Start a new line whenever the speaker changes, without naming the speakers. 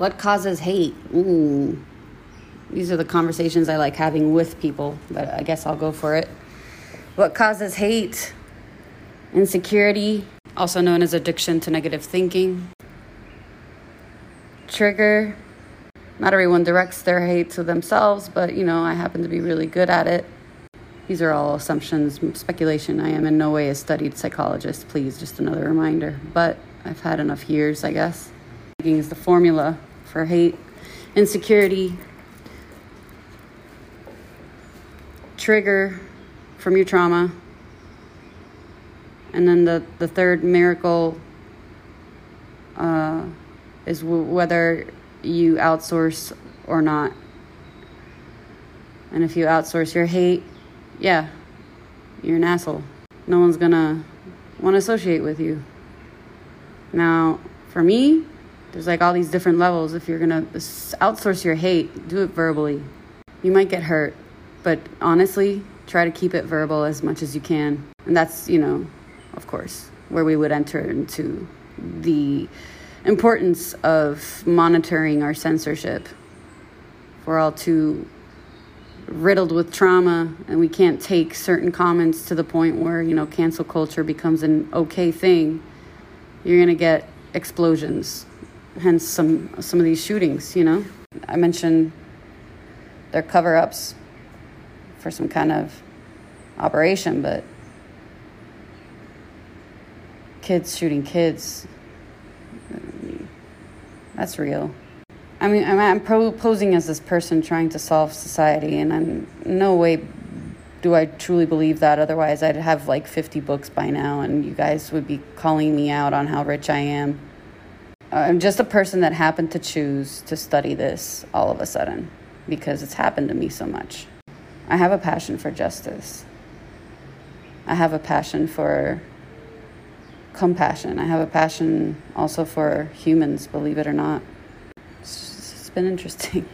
What causes hate? Ooh. These are the conversations I like having with people, but I guess I'll go for it. What causes hate? Insecurity, also known as addiction to negative thinking. Trigger. Not everyone directs their hate to themselves, but you know, I happen to be really good at it. These are all assumptions, speculation. I am in no way a studied psychologist, please, just another reminder. But I've had enough years, I guess. Thinking is the formula for hate, insecurity, trigger from your trauma. And then the, the third miracle uh, is w- whether you outsource or not. And if you outsource your hate, yeah, you're an asshole. No one's gonna want to associate with you. Now, for me, there's like all these different levels. If you're gonna outsource your hate, do it verbally. You might get hurt, but honestly, try to keep it verbal as much as you can. And that's, you know, of course, where we would enter into the importance of monitoring our censorship. We're all too riddled with trauma and we can't take certain comments to the point where, you know, cancel culture becomes an okay thing. You're going to get explosions. Hence some some of these shootings, you know. I mentioned their cover-ups for some kind of operation, but kids shooting kids that's real. I mean, I'm, posing as this person trying to solve society, and I'm no way do I truly believe that. Otherwise, I'd have like 50 books by now, and you guys would be calling me out on how rich I am. I'm just a person that happened to choose to study this all of a sudden because it's happened to me so much. I have a passion for justice. I have a passion for compassion. I have a passion also for humans, believe it or not. it's, it's been interesting.